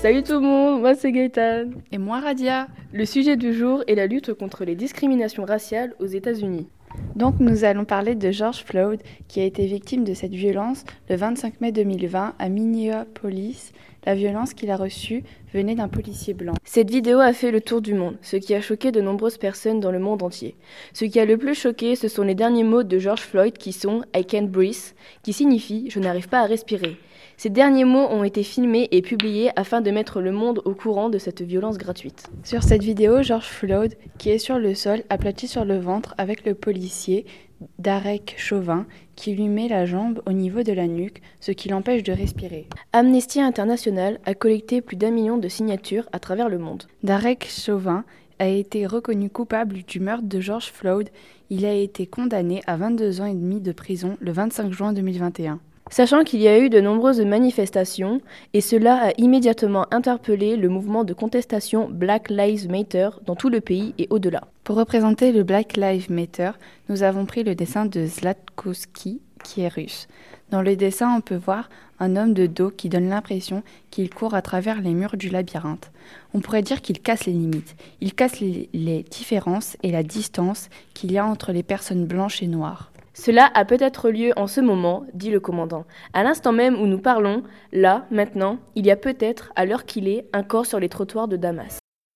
Salut tout le monde, moi c'est Gaëtan. Et moi Radia. Le sujet du jour est la lutte contre les discriminations raciales aux États-Unis. Donc nous allons parler de George Floyd qui a été victime de cette violence le 25 mai 2020 à Minneapolis. La violence qu'il a reçue venait d'un policier blanc. Cette vidéo a fait le tour du monde, ce qui a choqué de nombreuses personnes dans le monde entier. Ce qui a le plus choqué, ce sont les derniers mots de George Floyd qui sont I can't breathe, qui signifie je n'arrive pas à respirer. Ces derniers mots ont été filmés et publiés afin de mettre le monde au courant de cette violence gratuite. Sur cette vidéo, George Floyd, qui est sur le sol, aplati sur le ventre avec le policier, Darek Chauvin, qui lui met la jambe au niveau de la nuque, ce qui l'empêche de respirer. Amnesty International a collecté plus d'un million de signatures à travers le monde. Darek Chauvin a été reconnu coupable du meurtre de George Floyd. Il a été condamné à 22 ans et demi de prison le 25 juin 2021. Sachant qu'il y a eu de nombreuses manifestations, et cela a immédiatement interpellé le mouvement de contestation Black Lives Matter dans tout le pays et au-delà. Pour représenter le Black Lives Matter, nous avons pris le dessin de Zlatkowski, qui est russe. Dans le dessin, on peut voir un homme de dos qui donne l'impression qu'il court à travers les murs du labyrinthe. On pourrait dire qu'il casse les limites. Il casse les, les différences et la distance qu'il y a entre les personnes blanches et noires. Cela a peut-être lieu en ce moment, dit le commandant. À l'instant même où nous parlons, là, maintenant, il y a peut-être, à l'heure qu'il est, un corps sur les trottoirs de Damas.